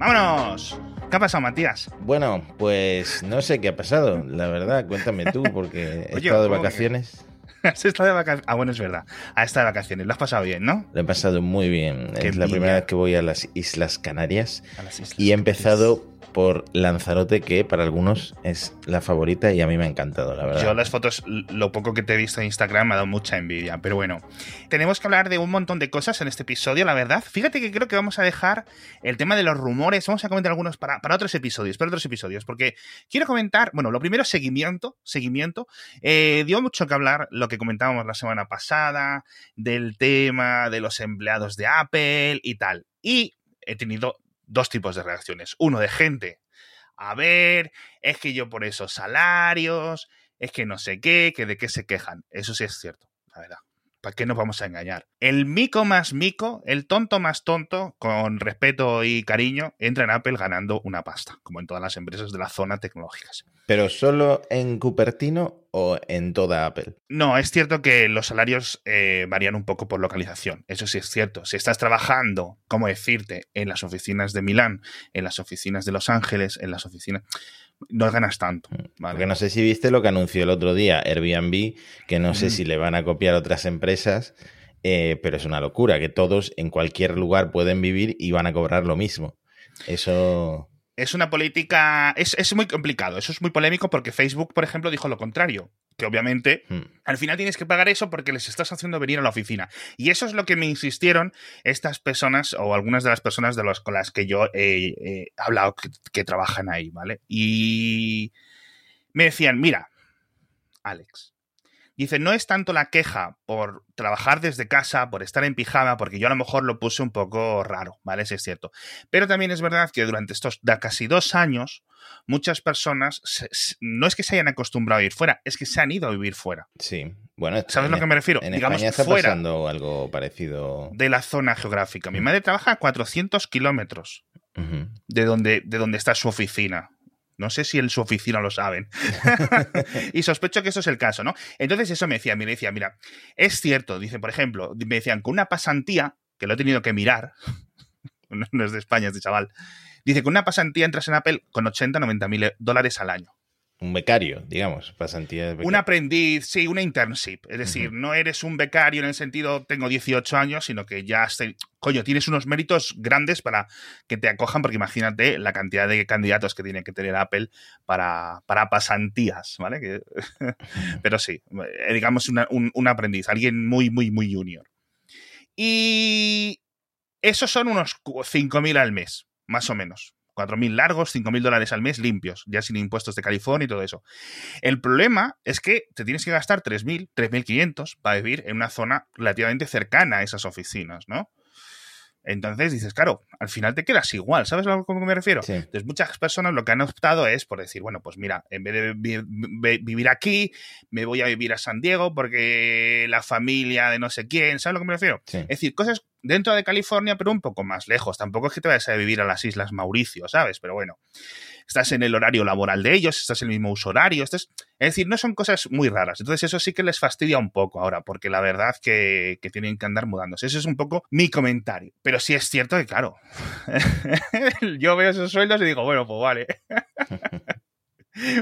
¡Vámonos! ¿Qué ha pasado, Matías? Bueno, pues no sé qué ha pasado, la verdad. Cuéntame tú, porque he Oye, estado de vacaciones. ¿Has estado de vacaciones? Ah, bueno, es verdad. Has estado de vacaciones. Lo has pasado bien, ¿no? Lo he pasado muy bien. Qué es la primera vez que voy a las Islas Canarias A las islas. y he empezado por Lanzarote, que para algunos es la favorita y a mí me ha encantado, la verdad. Yo las fotos, lo poco que te he visto en Instagram me ha dado mucha envidia, pero bueno, tenemos que hablar de un montón de cosas en este episodio, la verdad. Fíjate que creo que vamos a dejar el tema de los rumores, vamos a comentar algunos para, para otros episodios, para otros episodios, porque quiero comentar, bueno, lo primero, seguimiento, seguimiento. Eh, dio mucho que hablar lo que comentábamos la semana pasada, del tema de los empleados de Apple y tal. Y he tenido dos tipos de reacciones. Uno de gente, a ver, es que yo por esos salarios, es que no sé qué, que de qué se quejan. Eso sí es cierto, la verdad. ¿Para qué nos vamos a engañar? El mico más mico, el tonto más tonto, con respeto y cariño, entra en Apple ganando una pasta, como en todas las empresas de la zona tecnológicas. ¿Pero solo en Cupertino o en toda Apple? No, es cierto que los salarios eh, varían un poco por localización. Eso sí es cierto. Si estás trabajando, ¿cómo decirte? En las oficinas de Milán, en las oficinas de Los Ángeles, en las oficinas. No ganas tanto. ¿vale? Porque no sé si viste lo que anunció el otro día Airbnb, que no sé Mm. si le van a copiar otras empresas, eh, pero es una locura, que todos en cualquier lugar pueden vivir y van a cobrar lo mismo. Eso... Es una política. Es, es muy complicado. Eso es muy polémico porque Facebook, por ejemplo, dijo lo contrario. Que obviamente hmm. al final tienes que pagar eso porque les estás haciendo venir a la oficina. Y eso es lo que me insistieron estas personas o algunas de las personas de los, con las que yo he, he hablado que, que trabajan ahí, ¿vale? Y me decían, mira, Alex, dice, no es tanto la queja por trabajar desde casa, por estar en pijama, porque yo a lo mejor lo puse un poco raro, ¿vale? Eso es cierto. Pero también es verdad que durante estos da casi dos años, muchas personas se- no es que se hayan acostumbrado a ir fuera, es que se han ido a vivir fuera. Sí. Bueno, ¿Sabes a lo que me refiero? En Digamos, España está fuera pasando algo parecido. de la zona geográfica. Mi Mm. madre trabaja a 400 kilómetros de donde, de donde está su oficina. No sé si en su oficina lo saben. y sospecho que eso es el caso, ¿no? Entonces eso me decía, me decía, mira, es cierto, dice, por ejemplo, me decían, con una pasantía, que lo he tenido que mirar, no es de España este chaval, dice, con una pasantía entras en Apple con 80, 90 mil dólares al año. Un becario, digamos, pasantía. Un aprendiz, sí, una internship. Es decir, no eres un becario en el sentido tengo 18 años, sino que ya, estoy- coño, tienes unos méritos grandes para que te acojan, porque imagínate la cantidad de candidatos que tiene que tener Apple para, para pasantías, ¿vale? Que- pero sí, eh, digamos una- un, un aprendiz, alguien muy, muy, muy junior. Y esos son unos cu- 5.000 al mes, más o menos. 4.000 largos, 5.000 dólares al mes limpios, ya sin impuestos de California y todo eso. El problema es que te tienes que gastar 3.000, 3.500 para vivir en una zona relativamente cercana a esas oficinas, ¿no? Entonces dices, claro, al final te quedas igual, ¿sabes a lo que me refiero? Sí. Entonces muchas personas lo que han optado es por decir, bueno, pues mira, en vez de vi- vi- vivir aquí, me voy a vivir a San Diego porque la familia de no sé quién, ¿sabes a lo que me refiero? Sí. Es decir, cosas dentro de California, pero un poco más lejos. Tampoco es que te vayas a vivir a las Islas Mauricio, ¿sabes? Pero bueno, estás en el horario laboral de ellos, estás en el mismo uso horario. estás- Es decir, no son cosas muy raras. Entonces eso sí que les fastidia un poco ahora, porque la verdad que, que tienen que andar mudándose. Ese es un poco mi comentario. Pero sí es cierto que, claro, yo veo esos sueldos y digo, bueno, pues vale.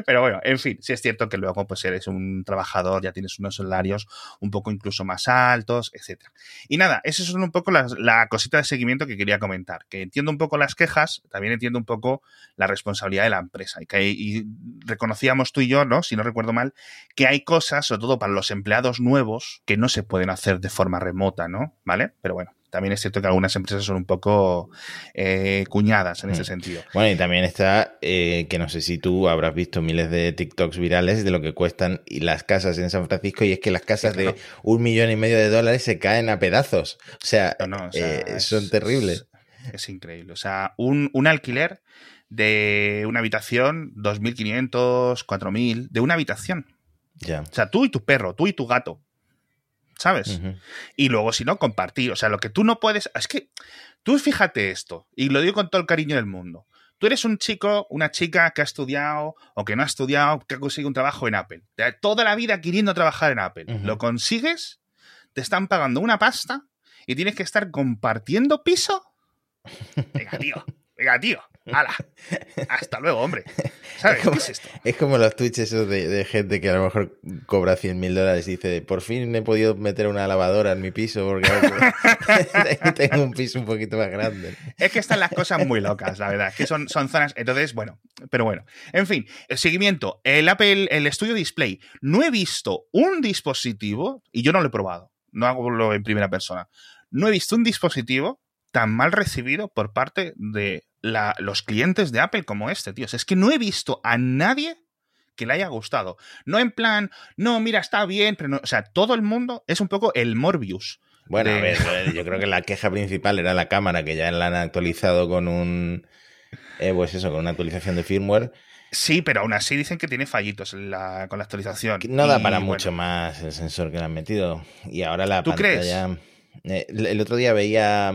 Pero bueno, en fin, sí es cierto que luego pues eres un trabajador, ya tienes unos salarios un poco incluso más altos, etcétera. Y nada, esas son un poco las- la cosita de seguimiento que quería comentar, que entiendo un poco las quejas, también entiendo un poco la responsabilidad de la empresa. Y, que y reconocíamos tú y yo, ¿no? Si no recuerdo mal, que hay cosas, sobre todo para los empleados nuevos, que no se pueden hacer de forma remota, ¿no? ¿Vale? Pero bueno, también es cierto que algunas empresas son un poco eh, cuñadas en ese Mm. sentido. Bueno, y también está, eh, que no sé si tú habrás visto miles de TikToks virales de lo que cuestan y las casas en San Francisco, y es que las casas Sí, claro. de un millón y medio de dólares se caen a pedazos. O sea, No, no, o sea, eh, es- son terribles. Es, es increíble. O sea, un, un alquiler de una habitación, 2.500, 4.000, de una habitación. Ya. O sea, tú y tu perro, tú y tu gato. ¿Sabes? Y luego, si no, compartir. O sea, lo que tú no puedes. Es que tú fíjate esto, y lo digo con todo el cariño del mundo. Tú eres un chico, una chica que ha estudiado o que no ha estudiado, que ha conseguido un trabajo en Apple. Toda la vida queriendo trabajar en Apple. Lo consigues, te están pagando una pasta y tienes que estar compartiendo piso. Venga, tío. Venga, tío, ¡Hala! Hasta luego, hombre. ¿Sabes? Es como, ¿Qué es esto? es como los tweets esos de, de gente que a lo mejor cobra 100 mil dólares y dice, por fin he podido meter una lavadora en mi piso porque tengo un piso un poquito más grande. Es que están las cosas muy locas, la verdad. Que son, son zonas. Entonces, bueno, pero bueno. En fin, el seguimiento. El Apple, el Studio Display. No he visto un dispositivo, y yo no lo he probado, no hago en primera persona. No he visto un dispositivo tan mal recibido por parte de la, los clientes de Apple como este, tío. es que no he visto a nadie que le haya gustado. No en plan, no, mira, está bien, pero no. O sea, todo el mundo es un poco el Morbius. Bueno, de... a ver, yo creo que la queja principal era la cámara, que ya la han actualizado con un. Eh, pues eso, con una actualización de firmware. Sí, pero aún así dicen que tiene fallitos la, con la actualización. No da para bueno. mucho más el sensor que le han metido. Y ahora la ¿Tú pantalla. Crees? Eh, el otro día veía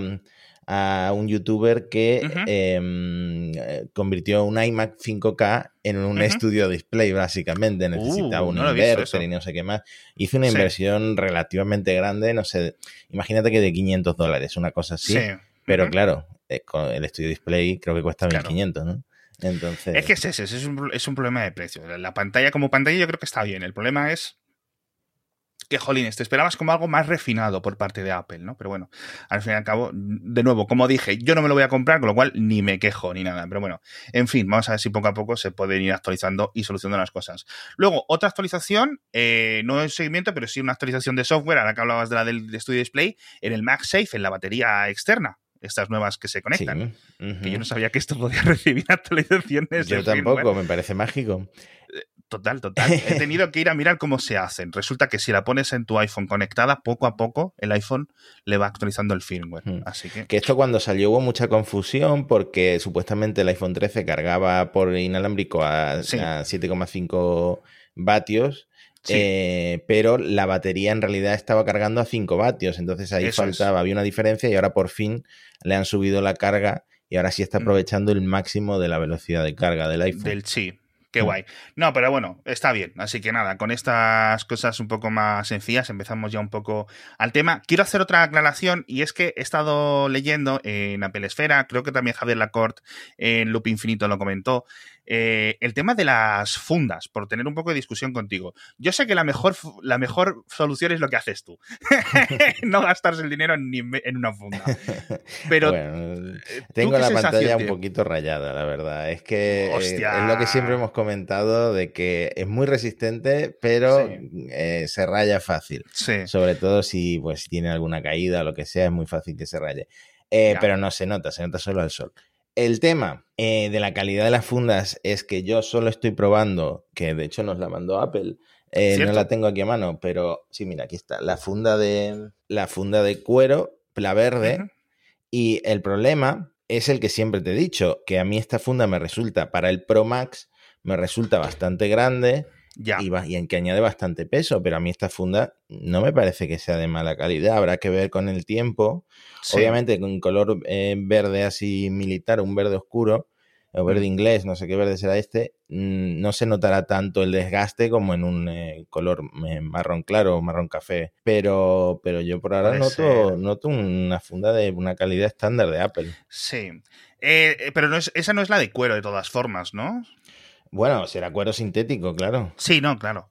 a un youtuber que uh -huh. eh, convirtió un iMac 5K en un uh -huh. estudio display, básicamente. Necesitaba uh, un no inverter y no sé qué más. Hizo una inversión relativamente grande, no sé, imagínate que de 500 dólares, una cosa así. Sí. Pero uh -huh. claro, eh, con el estudio display creo que cuesta Claro. 1500, ¿no? Entonces, Es que es ese, es un, es un problema de precio. La pantalla como pantalla yo creo que está bien. El problema es que, jolines, te esperabas como algo más refinado por parte de Apple, ¿no? Pero bueno, al fin y al cabo, de nuevo, como dije, yo no me lo voy a comprar, con lo cual ni me quejo ni nada. Pero bueno, en fin, vamos a ver si poco a poco se pueden ir actualizando y solucionando las cosas. Luego, otra actualización, eh, no es seguimiento, pero sí una actualización de software, ahora que hablabas de la del de Studio Display, en el MagSafe, en la batería externa estas nuevas que se conectan. Sí. Uh -huh. Que yo no sabía que esto podía recibir actualizaciones. Yo tampoco, firmware. me parece mágico. Total, total. He tenido que ir a mirar cómo se hacen. Resulta que si la pones en tu iPhone conectada, poco a poco el iPhone le va actualizando el firmware. Hmm. Así que. Que esto cuando salió hubo mucha confusión porque supuestamente el iPhone 13 cargaba por inalámbrico a, Sí. a 7,5 vatios. Sí. Eh, pero la batería en realidad estaba cargando a 5 vatios, entonces ahí Eso faltaba, es. había una diferencia y ahora por fin le han subido la carga y ahora sí está Mm. aprovechando el máximo de la velocidad de carga del iPhone. Del sí. Qué Mm. guay. No, pero bueno, está bien. Así que nada, con estas cosas un poco más sencillas empezamos ya un poco al tema. Quiero hacer otra aclaración y es que he estado leyendo en Apple Esfera, creo que también Javier Lacorte en Loop Infinito lo comentó, eh, el tema de las fundas, por tener un poco de discusión contigo. Yo sé que la mejor, la mejor solución es lo que haces tú. no gastarse el dinero ni en una funda. Pero bueno, ¿tú tengo la pantalla un poquito rayada, la verdad. Es que eh, Hostia. es lo que siempre hemos comentado de que es muy resistente, pero Sí. eh, se raya fácil. Sí. Sobre todo si pues tiene alguna caída o lo que sea, es muy fácil que se raye. Eh, pero no se nota, se nota solo al sol. El tema eh, de la calidad de las fundas es que yo solo estoy probando, que de hecho nos la mandó Apple, eh, no la tengo aquí a mano, pero sí, mira, aquí está, la funda de, la funda de cuero, la verde, y el problema es el que siempre te he dicho, que a mí esta funda me resulta, para el Pro Max, me resulta bastante grande Ya. y, va- y en que añade bastante peso, pero a mí esta funda no me parece que sea de mala calidad, habrá que ver con el tiempo. Sí. Obviamente con color eh, verde así militar, un verde oscuro, o verde Mm. inglés, no sé qué verde será este, mm, no se notará tanto el desgaste como en un eh, color eh, marrón claro o marrón café. Pero, pero yo por ahora noto, noto una funda de una calidad estándar de Apple. Sí. Eh, pero no es, esa no es la de cuero de todas formas, ¿no? Bueno, será cuero sintético, claro. Sí, no, claro.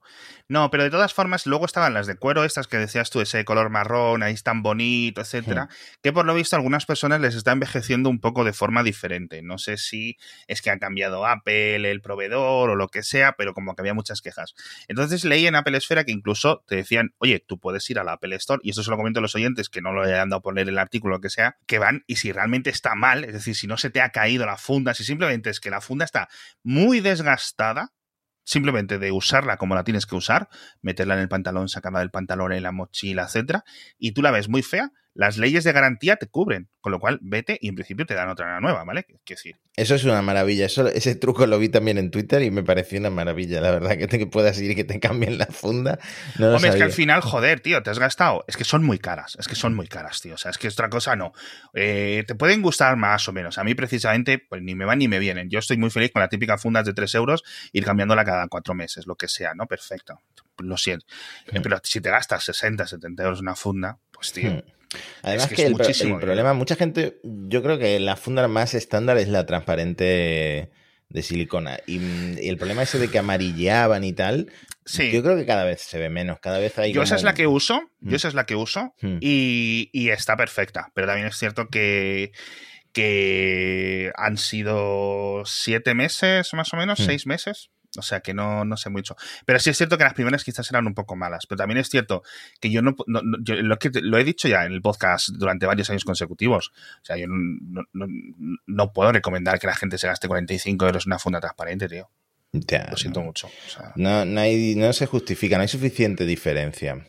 No, pero de todas formas, luego estaban las de cuero, estas que decías tú, ese color marrón, ahí es tan bonito, etcétera, que por lo visto a algunas personas les está envejeciendo un poco de forma diferente. No sé si es que ha cambiado Apple, el proveedor o lo que sea, pero como que había muchas quejas. Entonces leí en Apple Esfera que incluso te decían, oye, tú puedes ir a la Apple Store, y esto se lo comento a los oyentes que no lo hayan dado a poner el artículo que sea, que van y si realmente está mal, es decir, si no se te ha caído la funda, si simplemente es que la funda está muy desgastada, simplemente de usarla como la tienes que usar, meterla en el pantalón, sacarla del pantalón, en la mochila, etcétera, y tú la ves muy fea, las leyes de garantía te cubren, con lo cual vete y en principio te dan otra nueva, ¿vale? Quiero decir, Eso es una maravilla. Eso, ese truco lo vi también en Twitter y me pareció una maravilla. La verdad, que, te, que puedas ir y que te cambien la funda. No Hombre, es que al final, joder, tío, te has gastado. Es que son muy caras, es que son muy caras, tío. O sea, es que otra cosa no. Eh, te pueden gustar más o menos. A mí, precisamente, pues ni me van ni me vienen. Yo estoy muy feliz con la típica fundas de 3 euros, ir cambiándola cada cuatro meses, lo que sea, ¿no? Perfecto. Lo siento. Pero si te gastas 60, 70 euros en una funda, pues tío. Hmm. Además que, el, problema, mucha gente, yo creo que la funda más estándar es la transparente de silicona. Y, el problema ese de que amarilleaban y tal, sí. yo creo que cada vez se ve menos, cada vez hay... Yo esa es la que uso, yo mm. esa es la que uso mm. y, y, está perfecta, pero también es cierto que que han sido siete meses, más o menos, mm. seis meses, o sea que no, no sé mucho. Pero sí es cierto que las primeras quizás eran un poco malas. Pero también es cierto que yo no, lo, que, lo he dicho ya en el podcast durante varios años consecutivos. O sea, yo no, puedo recomendar que la gente se gaste 45 euros en una funda transparente, tío. lo siento mucho. no, no, hay, no se justifica, no hay suficiente diferencia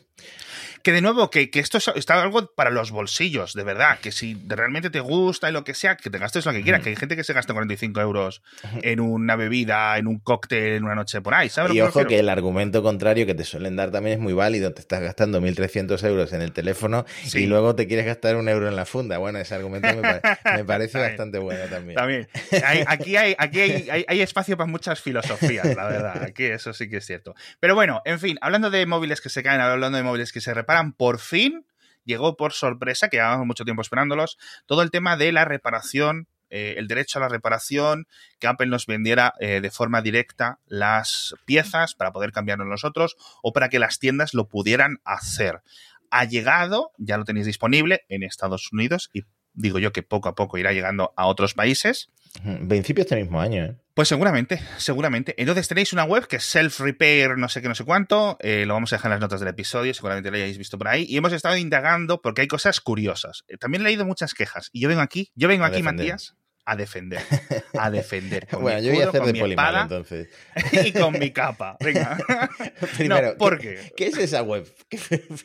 que de nuevo, que, esto está algo para los bolsillos, de verdad, que si realmente te gusta y lo que sea, que te gastes lo que quieras, que hay gente que se gasta 45 euros en una bebida, en un cóctel, en una noche por ahí, ¿sabes? Y ojo que el argumento contrario que te suelen dar también es muy válido, te estás gastando 1.300 euros en el teléfono y luego te quieres gastar un euro en la funda. Bueno, ese argumento me, parece bastante bueno también. También. aquí hay, aquí hay, hay espacio para muchas filosofías, la verdad, aquí eso sí que es cierto. Pero bueno, en fin, hablando de móviles que se caen, hablando de móviles que se reparan, por fin llegó por sorpresa, que llevamos mucho tiempo esperándolos, todo el tema de la reparación, eh, el derecho a la reparación, que Apple nos vendiera eh, de forma directa las piezas para poder cambiarnos nosotros o para que las tiendas lo pudieran hacer. Ha llegado, ya lo tenéis disponible en Estados Unidos y digo yo que poco a poco irá llegando a otros países. Principio este mismo año, ¿eh? Pues seguramente, seguramente. Entonces tenéis una web que es self-repair, no sé qué, no sé cuánto. Eh, lo vamos a dejar en las notas del episodio, seguramente lo hayáis visto por ahí. Y hemos estado indagando porque hay cosas curiosas. Eh, también he leído muchas quejas. Y yo vengo aquí, yo vengo aquí, Matías, a defender. A defender. bueno, yo voy a hacer de polimar entonces. y con mi capa. Venga. Primero, ¿por qué? ¿qué, es esa web?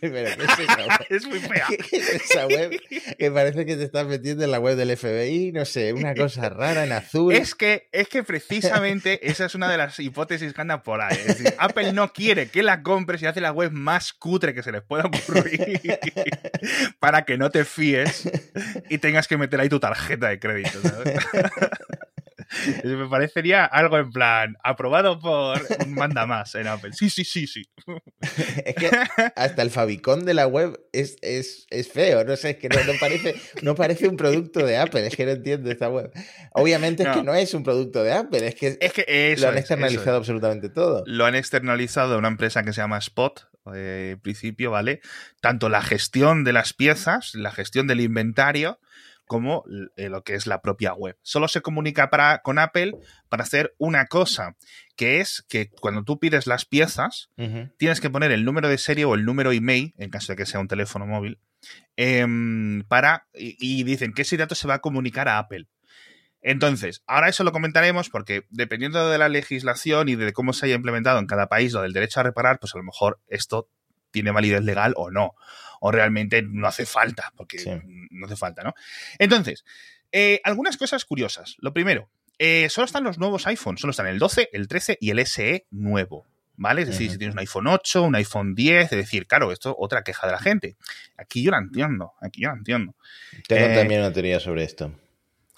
Primero, ¿qué es esa web? es muy fea. ¿Qué es esa web? Que parece que te estás metiendo en la web del FBI, no sé, una cosa rara en azul. Es que, es que precisamente esa es una de las hipótesis que andan por ahí. Es decir, Apple no quiere que la compres y hace la web más cutre que se les pueda ocurrir para que no te fíes y tengas que meter ahí tu tarjeta de crédito. ¿sabes? Me parecería algo en plan, aprobado por un manda más en Apple. Sí, sí, sí, sí. Es que hasta el favicón de la web es, es, feo, no sé, es que no, parece, no parece un producto de Apple, es que no entiendo esta web. Obviamente es que no es un producto de Apple, es que, es que lo han externalizado absolutamente todo. Lo han externalizado a una empresa que se llama Spot, eh, en principio, ¿vale? Tanto la gestión de las piezas, la gestión del inventario, como eh, lo que es la propia web. Solo se comunica para, con Apple para hacer una cosa, que es que cuando tú pides las piezas, tienes que poner el número de serie o el número email, en caso de que sea un teléfono móvil, em, para, y, dicen que ese dato se va a comunicar a Apple. Entonces, ahora eso lo comentaremos porque dependiendo de la legislación y de cómo se haya implementado en cada país lo del derecho a reparar, pues a lo mejor esto tiene validez legal o no o realmente no hace falta, porque no hace falta, ¿no? Entonces, eh, algunas cosas curiosas. Lo primero, eh, solo están los nuevos iPhones, solo están el 12, el 13 y el SE nuevo. ¿Vale? Es decir, si tienes un iPhone 8, un iPhone 10, es decir, claro, esto otra queja de la gente. Aquí yo la entiendo, aquí yo la entiendo. Tengo eh, también una teoría sobre esto.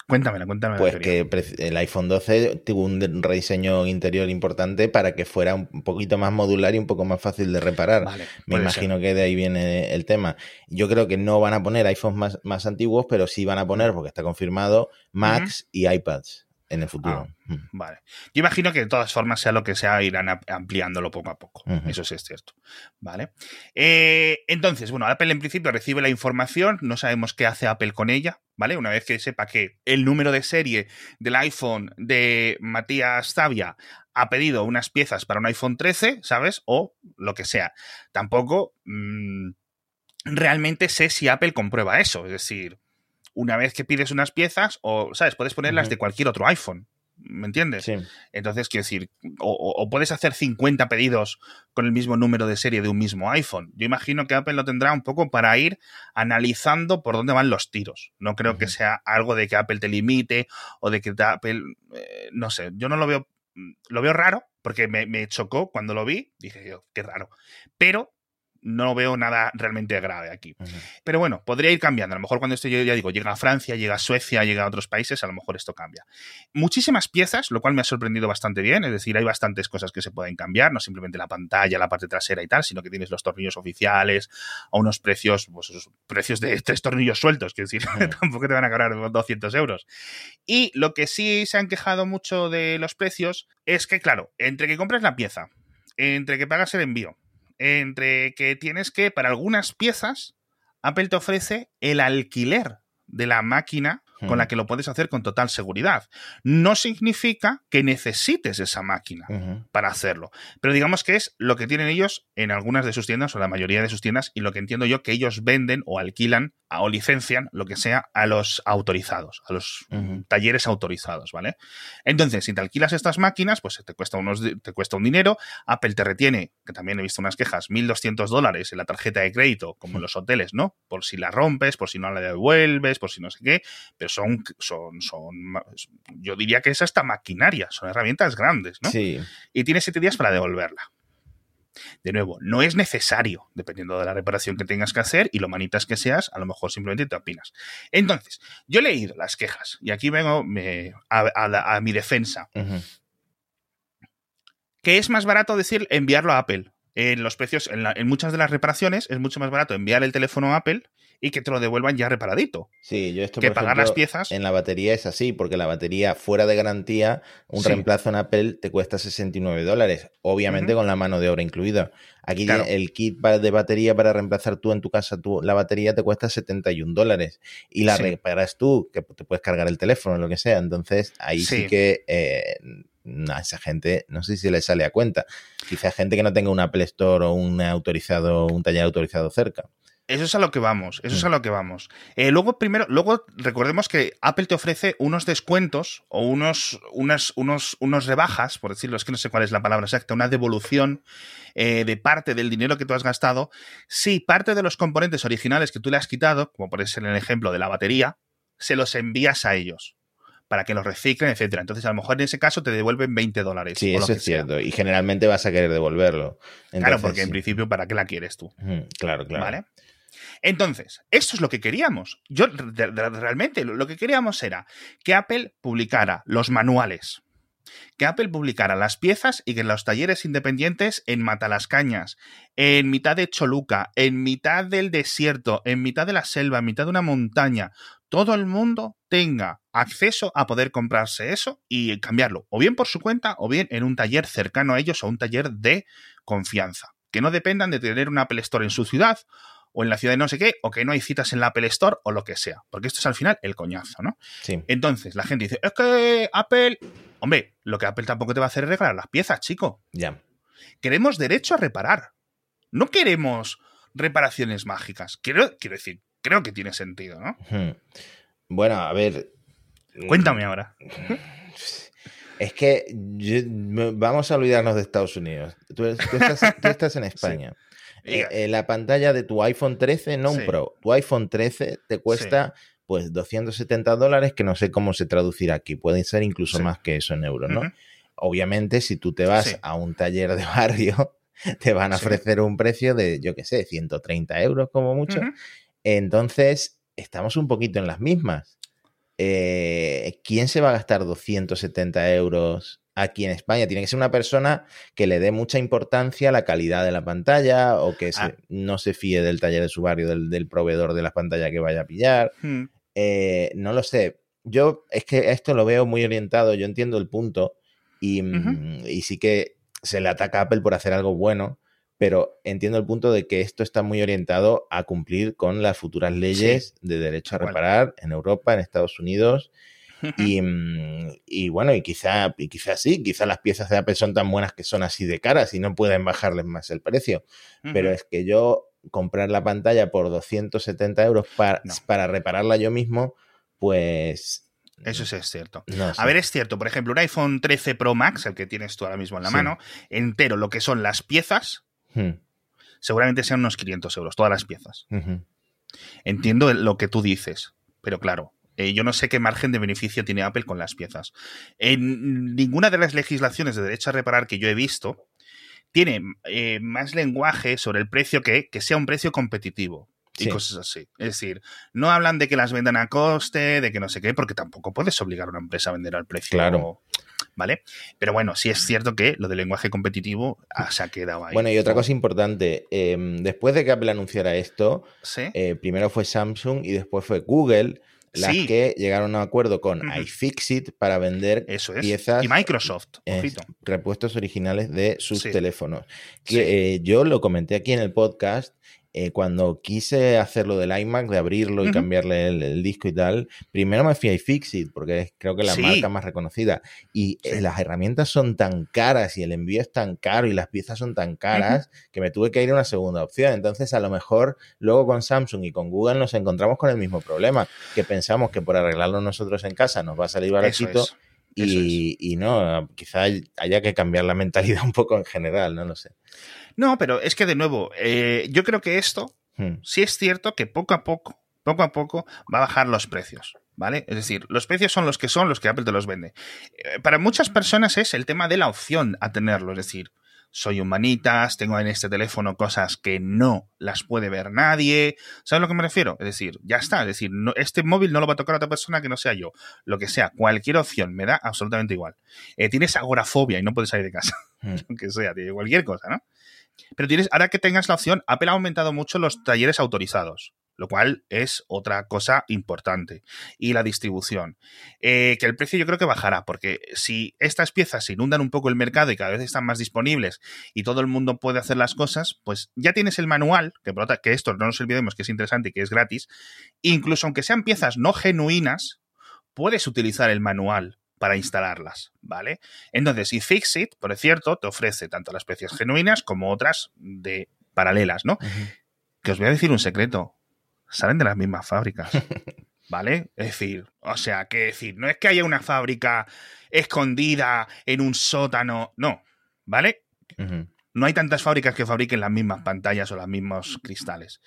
Cuéntamela, cuéntame. Pues que el iPhone 12 tuvo un rediseño interior importante para que fuera un poquito más modular y un poco más fácil de reparar. Me imagino que de ahí viene el tema. Yo creo que no van a poner iPhones más, antiguos, pero sí van a poner, porque está confirmado, Macs y iPads en el futuro. Ah. Vale. Yo imagino que de todas formas sea lo que sea, irán ampliándolo poco a poco. Eso sí es cierto. Vale. Eh, entonces, bueno, Apple en principio recibe la información, no sabemos qué hace Apple con ella, ¿vale? Una vez que sepa que el número de serie del iPhone de Matías Zavia ha pedido unas piezas para un iPhone 13, ¿sabes? O lo que sea. Tampoco mm, realmente sé si Apple comprueba eso. Es decir, una vez que pides unas piezas, o, ¿sabes? Puedes ponerlas de cualquier otro iPhone. ¿Me entiendes? Sí. Entonces, quiero decir, o, puedes hacer 50 pedidos con el mismo número de serie de un mismo iPhone. Yo imagino que Apple lo tendrá un poco para ir analizando por dónde van los tiros. No creo que sea algo de que Apple te limite o de que Apple, eh, no sé, yo no lo veo, lo veo raro porque me, me chocó cuando lo vi, dije yo, qué raro. Pero no veo nada realmente grave aquí. Pero bueno, podría ir cambiando. A lo mejor cuando esto, yo ya digo, llega a Francia, llega a Suecia, llega a otros países, a lo mejor esto cambia. Muchísimas piezas, lo cual me ha sorprendido bastante bien. Es decir, hay bastantes cosas que se pueden cambiar, no simplemente la pantalla, la parte trasera y tal, sino que tienes los tornillos oficiales a unos precios, pues precios de tres tornillos sueltos, que decir, tampoco te van a cobrar 200 euros. Y lo que sí se han quejado mucho de los precios es que, claro, entre que compras la pieza, entre que pagas el envío, entre que tienes que, para algunas piezas, Apple te ofrece el alquiler de la máquina con la que lo puedes hacer con total seguridad. No significa que necesites esa máquina para hacerlo, pero digamos que es lo que tienen ellos en algunas de sus tiendas o la mayoría de sus tiendas y lo que entiendo yo que ellos venden o alquilan o licencian, lo que sea, a los autorizados, a los talleres autorizados, ¿vale? Entonces, si te alquilas estas máquinas, pues te cuesta, unos, te cuesta un dinero, Apple te retiene, que también he visto unas quejas, 1.200 dólares en la tarjeta de crédito, como en los hoteles, ¿no? Por si la rompes, por si no la devuelves, por si no sé qué, pero son, son, son yo diría que es hasta maquinaria, son herramientas grandes, ¿no? Sí. Y tienes siete días para devolverla. De nuevo, no es necesario, dependiendo de la reparación que tengas que hacer y lo manitas que seas, a lo mejor simplemente te opinas. Entonces, yo he leído las quejas y aquí vengo a, mi defensa. Que es más barato decir enviarlo a Apple. En los precios, en, muchas de las reparaciones, es mucho más barato enviar el teléfono a Apple y que te lo devuelvan ya reparadito. Sí, yo esto que pagar las piezas. En la batería es así, porque la batería fuera de garantía, un reemplazo en Apple te cuesta 69 dólares, obviamente con la mano de obra incluida. Aquí el kit de batería para reemplazar tú en tu casa tu, la batería te cuesta 71 dólares y la reparas tú, que te puedes cargar el teléfono, lo que sea. Entonces ahí sí, que eh, a esa gente no sé si le sale a cuenta. Quizá gente que no tenga un Apple Store o un autorizado, un taller autorizado cerca. Eso es a lo que vamos, eso es a mm. lo que vamos. Eh, luego, primero, luego recordemos que Apple te ofrece unos descuentos o unos, unas, unos, unos rebajas, por decirlo, es que no sé cuál es la palabra exacta, una devolución eh, de parte del dinero que tú has gastado. Si parte de los componentes originales que tú le has quitado, como por ser el ejemplo de la batería, se los envías a ellos para que los reciclen, etcétera. Entonces, a lo mejor en ese caso te devuelven 20 dólares. Sí, eso es cierto. Y generalmente vas a querer devolverlo. claro, porque en principio, ¿para qué la quieres tú? claro, claro. ¿Vale? Entonces, esto es lo que queríamos. Yo realmente lo que queríamos era que Apple publicara los manuales, que Apple publicara las piezas y que los talleres independientes en Matalascañas, en mitad de Choluca, en mitad del desierto, en mitad de la selva, en mitad de una montaña, todo el mundo tenga acceso a poder comprarse eso y cambiarlo, o bien por su cuenta, o bien en un taller cercano a ellos o un taller de confianza. Que no dependan de tener un Apple Store en su ciudad o en la ciudad de no sé qué, o que no hay citas en la Apple Store o lo que sea. Porque esto es al final el coñazo, ¿no? Sí. Entonces, la gente dice, es que Apple. Hombre, lo que Apple tampoco te va a hacer es regalar las piezas, chico. Ya. Queremos derecho a reparar. No queremos reparaciones mágicas. Quiero, quiero decir, creo que tiene sentido, ¿no? Bueno, a ver. Cuéntame ahora. Es que vamos a olvidarnos de Estados Unidos. Tú, estás, en España. Eh, eh, la pantalla de tu iPhone 13, no un Pro, tu iPhone 13 te cuesta pues 270 dólares, que no sé cómo se traducirá aquí, puede ser incluso más que eso en euros, ¿no? Obviamente, si tú te vas a un taller de barrio, te van a ofrecer un precio de, yo qué sé, 130 euros como mucho. Entonces, estamos un poquito en las mismas. Eh, ¿Quién se va a gastar 270 euros aquí en España. Tiene que ser una persona que le dé mucha importancia a la calidad de la pantalla o que ah. no se fíe del taller de su barrio, del, proveedor de la pantalla que vaya a pillar. Hmm. Eh, no lo sé. Yo es que esto lo veo muy orientado, yo entiendo el punto y, mm, y sí que se le ataca a Apple por hacer algo bueno, pero entiendo el punto de que esto está muy orientado a cumplir con las futuras leyes de derecho a reparar en Europa, en Estados Unidos Mm, y, bueno, y quizá, y quizá sí, quizá las piezas de Apple son tan buenas que son así de caras y no pueden bajarles más el precio. Pero es que yo comprar la pantalla por 270 euros para, para repararla yo mismo, pues eso sí es cierto. A ver, es cierto, por ejemplo, un iPhone 13 Pro Max, el que tienes tú ahora mismo en la mano, entero, lo que son las piezas, hmm. seguramente sean unos 500 euros, todas las piezas. Entiendo lo que tú dices, pero claro, eh, yo no sé qué margen de beneficio tiene Apple con las piezas. En ninguna de las legislaciones de derecho a reparar que yo he visto tiene eh, más lenguaje sobre el precio que, que sea un precio competitivo y cosas así. Es decir, no hablan de que las vendan a coste, de que no sé qué, porque tampoco puedes obligar a una empresa a vender al precio. Claro. ¿Vale? Pero bueno, sí es cierto que lo del lenguaje competitivo ah, se ha quedado ahí. Bueno, y otra cosa importante, em, después de que Apple anunciara esto, eh, primero fue Samsung y después fue Google las que llegaron a un acuerdo con iFixit para vender piezas y Microsoft, repuestos originales de sus teléfonos. Que, eh, yo lo comenté aquí en el podcast eh, cuando quise hacer lo del iMac, de abrirlo y cambiarle el, disco y tal, primero me fui a iFixit, porque es creo que la marca más reconocida. Y eh, las herramientas son tan caras y el envío es tan caro y las piezas son tan caras que me tuve que ir a una segunda opción. Entonces, a lo mejor luego con Samsung y con Google nos encontramos con el mismo problema, que pensamos que por arreglarlo nosotros en casa nos va a salir baratito. Y, y, no, quizá haya que cambiar la mentalidad un poco en general, no lo sé. No, pero es que de nuevo, eh, yo creo que esto hmm. sí es cierto que poco a poco, poco a poco va a bajar los precios. ¿Vale? Es decir, los precios son los que son, los que Apple te los vende. Eh, para muchas personas es el tema de la opción a tenerlo. Es decir, soy humanitas, tengo en este teléfono cosas que no las puede ver nadie. ¿Sabes a lo que me refiero? Es decir, ya está. Es decir, este móvil no lo va a tocar a otra persona que no sea yo. Lo que sea, cualquier opción me da absolutamente igual. Eh, tienes agorafobia y no puedes salir de casa. Hmm. Lo que sea, cualquier cosa, ¿no? Pero tienes, ahora que tengas la opción, Apple ha aumentado mucho los talleres autorizados, lo cual es otra cosa importante. Y la distribución. Eh, que el precio yo creo que bajará, porque si estas piezas inundan un poco el mercado y cada vez están más disponibles y todo el mundo puede hacer las cosas, pues ya tienes el manual, que, que esto no nos olvidemos que es interesante y que es gratis. Incluso aunque sean piezas no genuinas, puedes utilizar el manual para instalarlas, ¿vale? Entonces, iFixit, por cierto, te ofrece tanto las piezas genuinas como otras de paralelas, ¿no? Que os voy a decir un secreto, salen de las mismas fábricas, ¿vale? Es decir, o sea, que decir, no es que haya una fábrica escondida en un sótano, no, ¿vale? No hay tantas fábricas que fabriquen las mismas pantallas o los mismos cristales.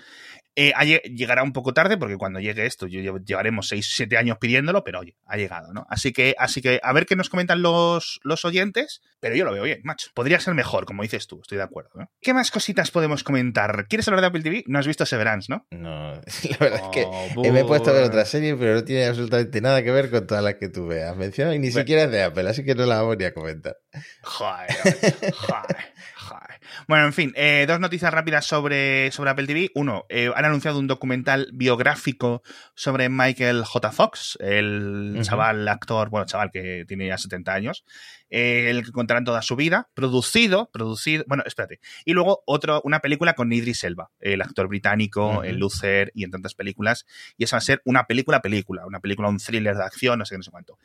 Eh, llegará un poco tarde porque cuando llegue esto yo llevaremos 6, 7 años pidiéndolo, pero oye, ha llegado, ¿no? Así que, así que a ver qué nos comentan los, los oyentes, pero yo lo veo bien, macho. Podría ser mejor, como dices tú, estoy de acuerdo. ¿no? ¿Qué más cositas podemos comentar? ¿Quieres hablar de Apple TV? No has visto Severance, ¿no? No, la verdad es que oh, me he puesto a ver otra serie, pero no tiene absolutamente nada que ver con todas las que tú veas. Menciono y ni siquiera es de Apple, así que no la voy a comentar. Joder, joder. Bueno, en fin, eh, dos noticias rápidas sobre, sobre Apple TV. Uno, eh, han anunciado un documental biográfico sobre Michael J. Fox, el chaval actor, bueno, chaval que tiene ya 70 años, eh, el que contará toda su vida, producido, producido, bueno, espérate. Y luego otro, una película con Idris Elba, el actor británico, el Lucer y en tantas películas. Y eso va a ser una película, película, una película, un thriller de acción, no sé qué, no sé cuánto.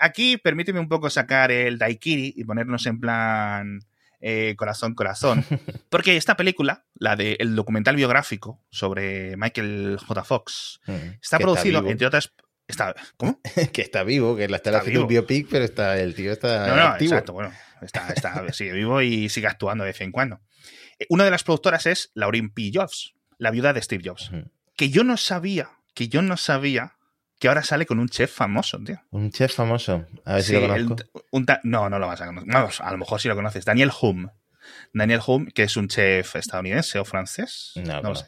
aquí permíteme un poco sacar el Daikiri y ponernos en plan eh, corazón, corazón. Porque esta película, la del documental biográfico sobre Michael J. Fox, mm, está producido, entre otras. Está, ¿Cómo? que está vivo, que la está, haciendo un biopic, pero está, el tío está. No, no, exacto, bueno. Está, está, sigue vivo y sigue actuando de vez en cuando. Eh, una de las productoras es Lauren P. Jobs, la viuda de Steve Jobs. Que yo no sabía, que yo no sabía que ahora sale con un chef famoso, tío. Un chef famoso. A ver si lo conozco. no, no lo vas a conocer. a lo mejor sí lo conoces. Daniel Hume. Daniel Hume, que es un chef estadounidense o francés. No, no lo sé.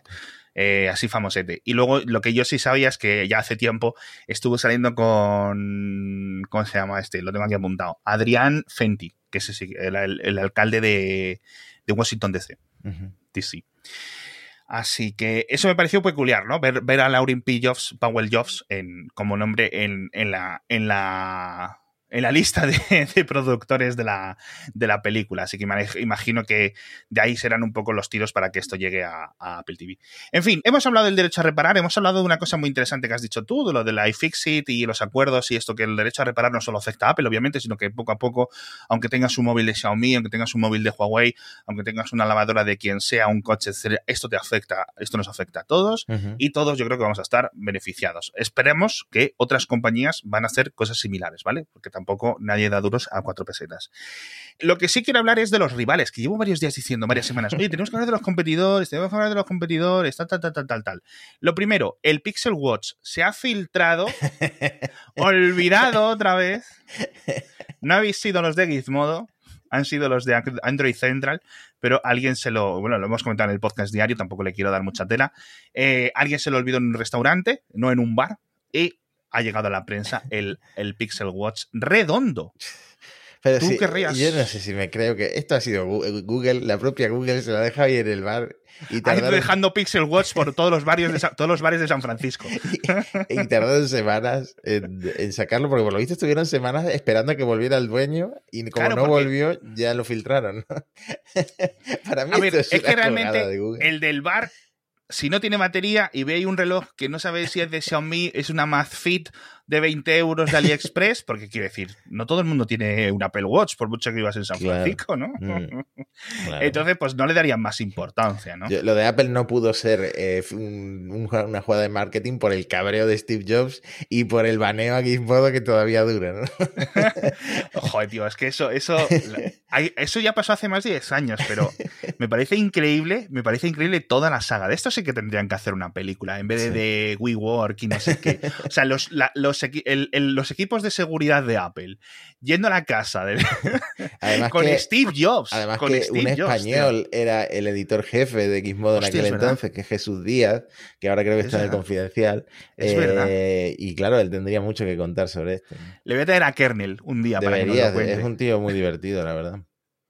Eh, así famosete. Y luego lo que yo sí sabía es que ya hace tiempo estuvo saliendo con. ¿Cómo se llama este? Lo tengo aquí apuntado. Adrián Fenty, que es el, alcalde de, Washington DC. DC. Así que eso me pareció peculiar, ¿no? Ver, ver a Lauren P. Jobs, Powell Jobs, en, como nombre en, en, la, en la en la lista de, productores de la, de la, película. Así que imagino que de ahí serán un poco los tiros para que esto llegue a, Apple TV. En fin, hemos hablado del derecho a reparar, hemos hablado de una cosa muy interesante que has dicho tú, de lo de la iFixit y los acuerdos y esto, que el derecho a reparar no solo afecta a Apple, obviamente, sino que poco a poco, aunque tengas un móvil de Xiaomi, aunque tengas un móvil de Huawei, aunque tengas una lavadora de quien sea, un coche, esto te afecta, esto nos afecta a todos y todos yo creo que vamos a estar beneficiados. Esperemos que otras compañías van a hacer cosas similares, ¿vale? Porque tampoco nadie da duros a cuatro pesetas. Lo que sí quiero hablar es de los rivales, que llevo varios días diciendo, varias semanas, oye, tenemos que hablar de los competidores, tenemos que hablar de los competidores, tal, tal, tal, tal, tal, Lo primero, el Pixel Watch se ha filtrado, olvidado otra vez. No habéis sido los de Gizmodo. han sido los de Android Central, pero alguien se lo, bueno, lo hemos comentado en el podcast diario, tampoco le quiero dar mucha tela, eh, alguien se lo olvidó en un restaurante, no en un bar, y ha llegado a la prensa el, el Pixel Watch redondo. Pero ¿Tú querrías? Yo no sé si me creo que esto ha sido Google, la propia Google se lo ha dejado ahí en el bar. Y tardaron... Ha ido dejando Pixel Watch por todos los, barrios de todos los bares de San Francisco. y, tardaron semanas en, sacarlo, porque por lo visto estuvieron semanas esperando a que volviera el dueño y como no volvió, ya lo filtraron. Para mí esto es, es que realmente el del bar si no tiene batería y ve un reloj que no sabe si es de Xiaomi, es una Fit de 20 euros de AliExpress, porque quiero decir, no todo el mundo tiene un Apple Watch, por mucho que vivas en San Francisco, ¿no? Mm. Entonces, pues no le darían más importancia, ¿no? lo de Apple no pudo ser eh, una jugada de marketing por el cabreo de Steve Jobs y por el baneo a Gizmodo que todavía dura, ¿no? Joder, tío, es que eso, eso, eso ya pasó hace más de 10 años, pero me parece increíble, me parece increíble toda la saga. De esto sí que tendrían que hacer una película, en vez de, de WeWork y no sé qué. O sea, los, los los, equipos de seguridad de Apple yendo a la casa de, con Steve Jobs. Además que un español era el editor jefe de Gizmodo en aquel entonces, que es Jesús Díaz, que ahora creo que está en el Confidencial. Es eh, Y claro, él tendría mucho que contar sobre esto. Le voy a traer a Kernel un día para que Es un tío muy divertido, la verdad.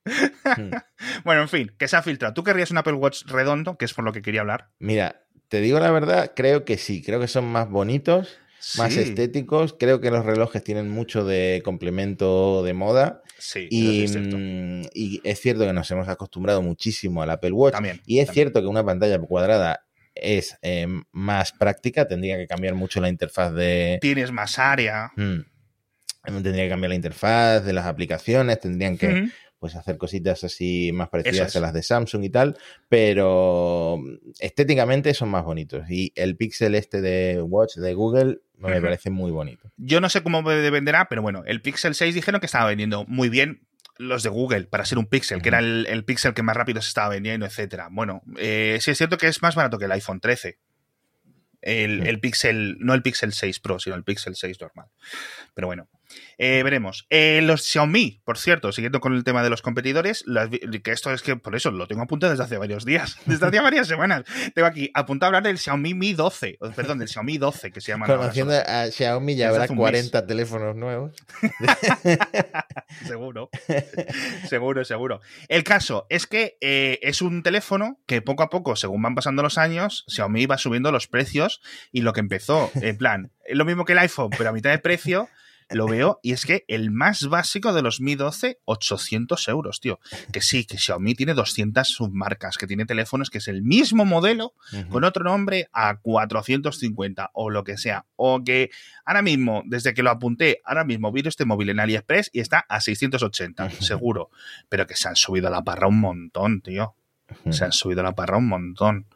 bueno, en fin, que se ha filtrado. ¿Tú querrías un Apple Watch redondo, que es por lo que quería hablar? Mira, te digo la verdad, creo que sí, creo que son más bonitos más estéticos. Creo que los relojes tienen mucho de complemento de moda. Sí, y, es mm, y es cierto que nos hemos acostumbrado muchísimo al Apple Watch. y es cierto que una pantalla cuadrada es eh, más práctica, tendría que cambiar mucho la interfaz de... Tienes más área. Mm. Tendría que cambiar la interfaz de las aplicaciones, tendrían que pues hacer cositas así más parecidas a las de Samsung y tal, pero estéticamente son más bonitos. Y el Pixel este de Watch de Google me parece muy bonito. Yo no sé cómo venderá, pero bueno, el Pixel 6 dijeron que estaba vendiendo muy bien los de Google para ser un Pixel, que era el, Pixel que más rápido se estaba vendiendo, etcétera. Bueno, eh, sí es cierto que es más barato que el iPhone 13. El, el, Pixel, no el Pixel 6 Pro, sino el Pixel 6 normal. Pero bueno, eh, veremos. Eh, los Xiaomi, por cierto, siguiendo con el tema de los competidores, que esto es que por eso lo tengo apuntado desde hace varios días, desde hace varias semanas. Tengo aquí apuntado a hablar del Xiaomi Mi 12, perdón, del Xiaomi 12, que se llama. Conociendo a Xiaomi ya habrá 40 teléfonos nuevos. seguro, seguro, seguro. El caso es que eh, es un teléfono que poco a poco, según van pasando los años, Xiaomi va subiendo los precios y lo que empezó, en plan, es lo mismo que el iPhone, pero a mitad de precio lo veo y es que el más básico de los Mi 12, 800 euros, tío. Que sí, que Xiaomi tiene 200 submarcas, que tiene teléfonos que es el mismo modelo con otro nombre a 450 o lo que sea. O que ahora mismo, desde que lo apunté, ahora mismo vi este móvil en AliExpress y está a 680, seguro. Pero que se han subido a la parra un montón, tío. Se han subido a la parra un montón.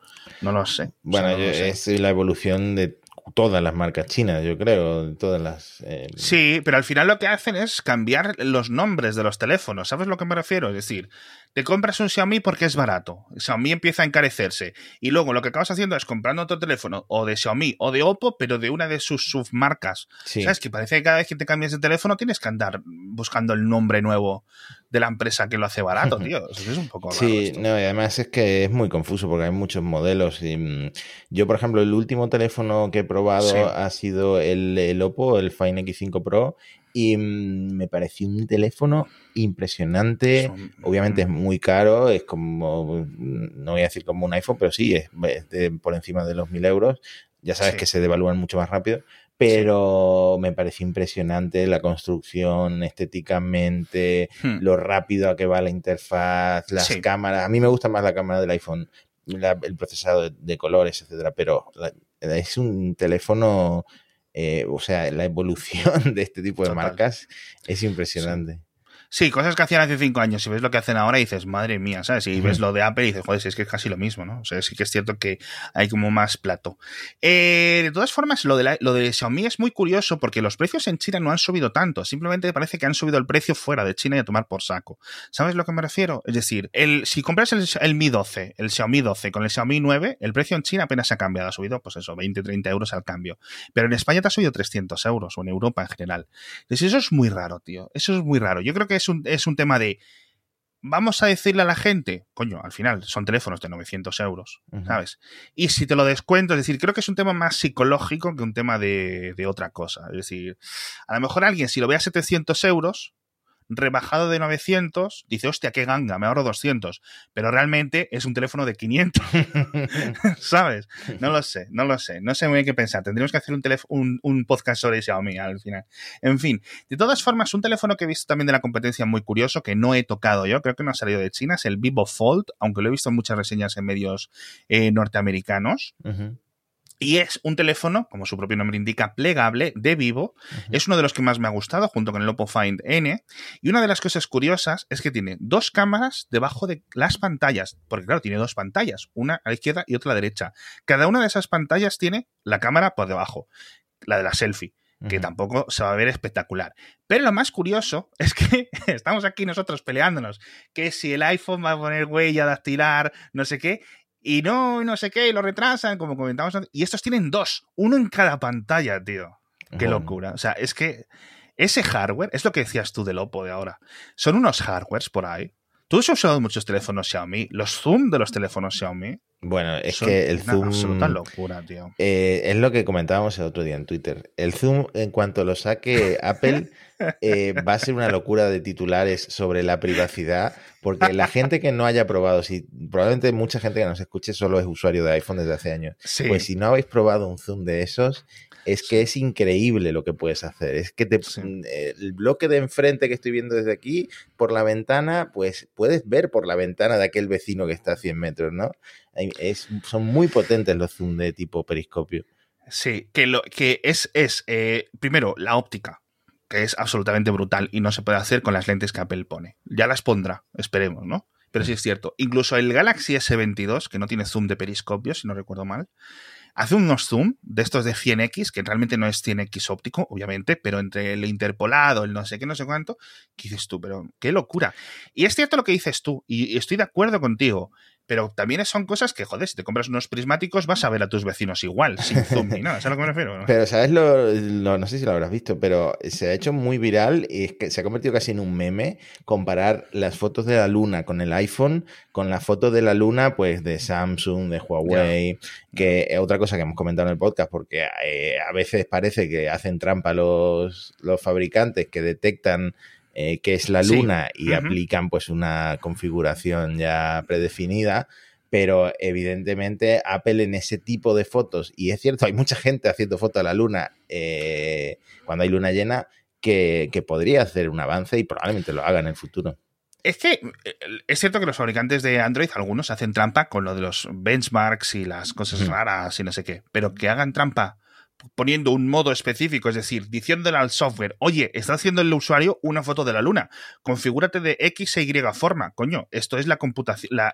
No lo sé. Bueno, es la evolución de todas las marcas chinas, yo creo, todas las... Eh, sí, pero al final lo que hacen es cambiar los nombres de los teléfonos, ¿sabes lo que me refiero? Es decir, te compras un Xiaomi porque es barato, Xiaomi empieza a encarecerse y luego lo que acabas haciendo es comprando otro teléfono o de Xiaomi o de Oppo, pero de una de sus submarcas. ¿Sabes? Que parece que cada vez que te cambias de teléfono tienes que andar buscando el nombre nuevo de la empresa que lo hace barato, tío. Eso es un poco raro. Sí, no, y además es que es muy confuso porque hay muchos modelos. Y, mm, yo, por ejemplo, el último teléfono que he probado ha sido el, el Oppo, el Fine X5 Pro, y mm, me pareció un teléfono impresionante. Obviamente es muy caro, es como, mm, no voy a decir como un iPhone, pero sí, es, por encima de los mil euros. Ya sabes que se devalúan mucho más rápido, pero me pareció impresionante la construcción estéticamente, hmm. lo rápido a que va la interfaz, las cámaras. A mí me gusta más la cámara del iPhone, el procesado de, colores, etcétera, pero es un teléfono eh, o sea, la evolución de este tipo de marcas es impresionante. Sí, cosas que hacían hace cinco años. Si ves lo que hacen ahora, dices, madre mía, ¿sabes? Si ves lo de Apple, dices, joder, si es que es casi lo mismo, ¿no? O sea, sí que es cierto que hay como más plato. Eh, de todas formas, lo de, lo de Xiaomi es muy curioso porque los precios en China no han subido tanto. Simplemente parece que han subido el precio fuera de China y a tomar por saco. ¿Sabes lo que me refiero? Es decir, el, si compras el, Mi 12, el Xiaomi 12 con el Xiaomi 9, el precio en China apenas se ha cambiado. Ha subido, pues eso, 20, 30 euros al cambio. Pero en España te ha subido 300 euros o en Europa en general. Entonces, eso es muy raro, tío. Eso es muy raro. Yo creo que es un, es un tema de vamos a decirle a la gente, coño, al final son teléfonos de 900 euros, ¿sabes? Y si te lo descuento, es decir, creo que es un tema más psicológico que un tema de, de otra cosa. Es decir, a lo mejor alguien, si lo ve a 700 euros, rebajado de 900, dice, hostia, qué ganga, me ahorro 200. Pero realmente es un teléfono de 500. ¿Sabes? No lo sé, no lo sé. No sé muy bien qué pensar. Tendríamos que hacer un, un, un, podcast sobre Xiaomi al final. En fin, de todas formas, un teléfono que he visto también de la competencia muy curioso, que no he tocado yo, creo que no ha salido de China, es el Vivo Fold, aunque lo he visto en muchas reseñas en medios eh, norteamericanos. Y es un teléfono, como su propio nombre indica, plegable, de vivo. Es uno de los que más me ha gustado, junto con el Oppo Find N. Y una de las cosas curiosas es que tiene dos cámaras debajo de las pantallas. Porque, claro, tiene dos pantallas, una a la izquierda y otra a la derecha. Cada una de esas pantallas tiene la cámara por debajo, la de la selfie que tampoco se va a ver espectacular. Pero lo más curioso es que estamos aquí nosotros peleándonos, que si el iPhone va a poner huella dactilar, no sé qué, y no, no sé qué, y lo retrasan, como comentamos antes. Y estos tienen dos, uno en cada pantalla, tío. Qué locura. O sea, es que ese hardware, es lo que decías tú del Oppo de ahora. Son unos hardwares por ahí. Tú has usado muchos teléfonos Xiaomi. Los zoom de los teléfonos Xiaomi. Bueno, es que el zoom. Absoluta locura, tío. Eh, es lo que comentábamos el otro día en Twitter. El zoom, en cuanto lo saque Apple, eh, va a ser una locura de titulares sobre la privacidad, porque la gente que no haya probado, si probablemente mucha gente que nos escuche solo es usuario de iPhone desde hace años, pues si no habéis probado un zoom de esos, es que es increíble lo que puedes hacer. Es que te, mm, el bloque de enfrente que estoy viendo desde aquí, por la ventana, pues puedes ver por la ventana de aquel vecino que está a 100 metros, ¿no? Es, son muy potentes los zoom de tipo periscopio. Sí, que, lo, que es, es eh, primero, la óptica que es absolutamente brutal y no se puede hacer con las lentes que Apple pone. Ya las pondrá, esperemos, ¿no? Pero sí es cierto. Incluso el Galaxy S22, que no tiene zoom de periscopio, si no recuerdo mal, hace unos zoom de estos de 100x, que realmente no es 100x óptico, obviamente, pero entre el interpolado, el no sé qué, no sé cuánto, ¿qué dices tú? Pero qué locura. Y es cierto lo que dices tú, y estoy de acuerdo contigo pero también son cosas que, joder, si te compras unos prismáticos vas a ver a tus vecinos igual, sin zoom ni nada, ¿sabes a lo que me refiero? Pero, ¿sabes lo, No sé si lo habrás visto, pero se ha hecho muy viral y es que se ha convertido casi en un meme comparar las fotos de la luna con el iPhone con la foto de la luna, pues, de Samsung, de Huawei, que es otra cosa que hemos comentado en el podcast, porque eh, a veces parece que hacen trampa los, los fabricantes que detectan eh, que es la luna y aplican pues una configuración ya predefinida, pero evidentemente Apple en ese tipo de fotos, y es cierto, hay mucha gente haciendo fotos a la luna eh, cuando hay luna llena, que, podría hacer un avance y probablemente lo haga en el futuro. Es que eh, es cierto que los fabricantes de Android, algunos hacen trampa con lo de los benchmarks y las cosas raras y no sé qué, pero que hagan trampa poniendo un modo específico, es decir, diciéndole al software, oye, está haciendo el usuario una foto de la luna, configúrate de X e Y forma, coño, esto es la,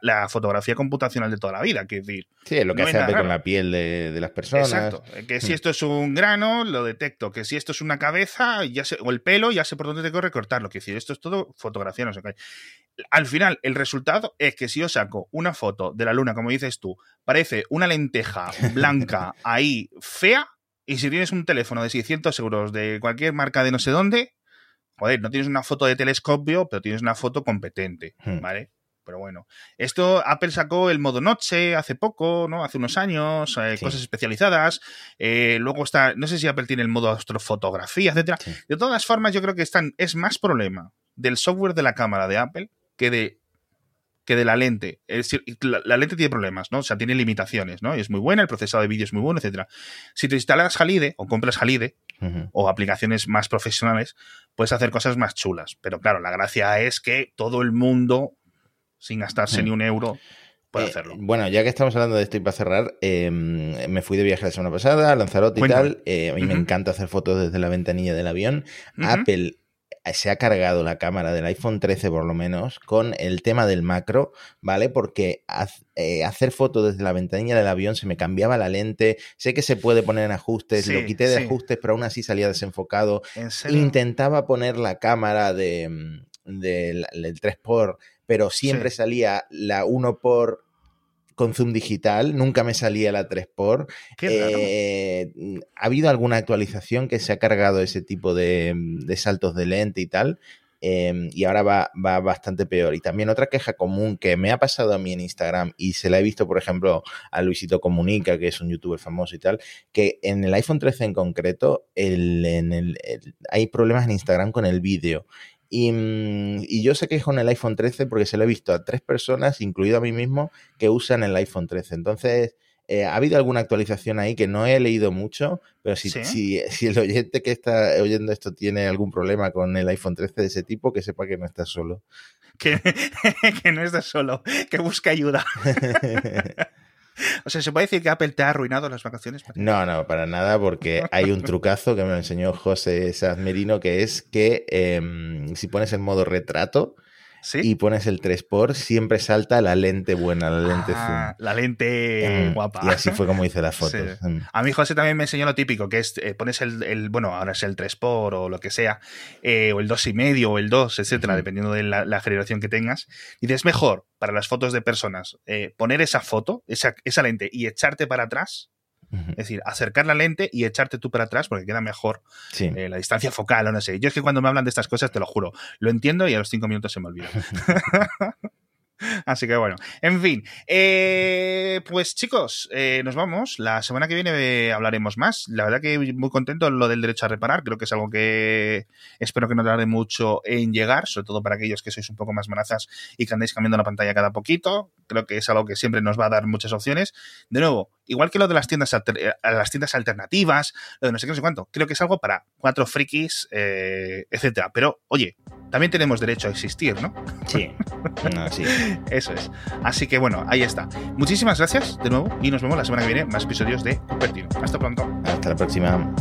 la, fotografía computacional de toda la vida, quiero decir. Sí, es lo que hace con la piel de, las personas. Exacto, que si hmm. esto es un grano, lo detecto, que si esto es una cabeza ya sé, o el pelo, ya sé por dónde tengo que recortarlo, quiero decir, esto es todo fotografía, no sé qué. Al final, el resultado es que si yo saco una foto de la luna, como dices tú, parece una lenteja blanca ahí fea, y si tienes un teléfono de 600 euros de cualquier marca de no sé dónde, joder, no tienes una foto de telescopio, pero tienes una foto competente, hmm. ¿vale? Pero bueno, esto Apple sacó el modo noche hace poco, ¿no? Hace unos años, eh, cosas especializadas. Eh, luego está, no sé si Apple tiene el modo astrofotografía, etcétera. De todas formas, yo creo que están, es más problema del software de la cámara de Apple que de que de la lente. Es decir, la, lente tiene problemas, ¿no? O sea, tiene limitaciones, ¿no? Y es muy buena, el procesado de vídeo es muy bueno, etcétera. Si te instalas Halide o compras Halide o aplicaciones más profesionales, puedes hacer cosas más chulas. Pero claro, la gracia es que todo el mundo, sin gastarse ni un euro, puede eh, hacerlo. Bueno, ya que estamos hablando de esto y para cerrar, em, me fui de viaje la semana pasada a Lanzarote y tal. Eh, a mí me encanta hacer fotos desde la ventanilla del avión. Apple se ha cargado la cámara del iPhone 13 por lo menos con el tema del macro, ¿vale? Porque eh, hacer fotos desde la ventanilla del avión se me cambiaba la lente, sé que se puede poner en ajustes, lo quité de ajustes, pero aún así salía desenfocado. Intentaba poner la cámara de, mm, del, 3 x pero siempre salía la 1 x con zoom digital, nunca me salía la 3x. Eh, ¿Ha habido alguna actualización que se ha cargado ese tipo de, saltos de lente y tal? Em, y ahora va, va, bastante peor. Y también otra queja común que me ha pasado a mí en Instagram y se la he visto, por ejemplo, a Luisito Comunica, que es un youtuber famoso y tal, que en el iPhone 13 en concreto el, en el, hay problemas en Instagram con el vídeo. Y, mm, y, yo sé que es con el iPhone 13 porque se lo he visto a tres personas, incluido a mí mismo, que usan el iPhone 13. Entonces, eh, ¿Ha habido alguna actualización ahí que no he leído mucho? Pero si, si, si, el oyente que está oyendo esto tiene algún problema con el iPhone 13 de ese tipo, que sepa que no está solo. Que, que no está solo, que busca ayuda. O sea, ¿se puede decir que Apple te ha arruinado las vacaciones? No, no, para nada, porque hay un trucazo que me enseñó José Sazmerino, que es que em, si pones el modo retrato, y pones el 3 por siempre salta la lente buena, la lente ah, La lente mm, guapa. Y así fue como hice las fotos. Mm. A mí José también me enseñó lo típico, que es eh, pones el, bueno, ahora es el 3 por o lo que sea, eh, o el 2,5 o el 2, etcétera, dependiendo de la, generación que tengas. Y dices, mejor para las fotos de personas eh, poner esa foto, esa, esa lente y echarte para atrás es decir, acercar la lente y echarte tú para atrás porque queda mejor eh, la distancia focal o no sé. Yo es que cuando me hablan de estas cosas, te lo juro, lo entiendo y a los cinco minutos se me olvida. Así que bueno, en fin. Eh, pues chicos, eh, nos vamos. La semana que viene hablaremos más. La verdad que muy contento lo del derecho a reparar. Creo que es algo que espero que no tarde mucho en llegar, sobre todo para aquellos que sois un poco más manazas y que andéis cambiando la pantalla cada poquito. Creo que es algo que siempre nos va a dar muchas opciones. De nuevo, igual que lo de las tiendas, eh, las tiendas alternativas, lo de no sé qué, no sé cuánto. Creo que es algo para cuatro frikis, etcétera. Pero, oye, también tenemos derecho a existir, ¿no? Sí. sí. Eso es. Así que bueno, ahí está. Muchísimas gracias de nuevo y nos vemos la semana que viene más episodios de Cupertino. Hasta pronto. Hasta la próxima.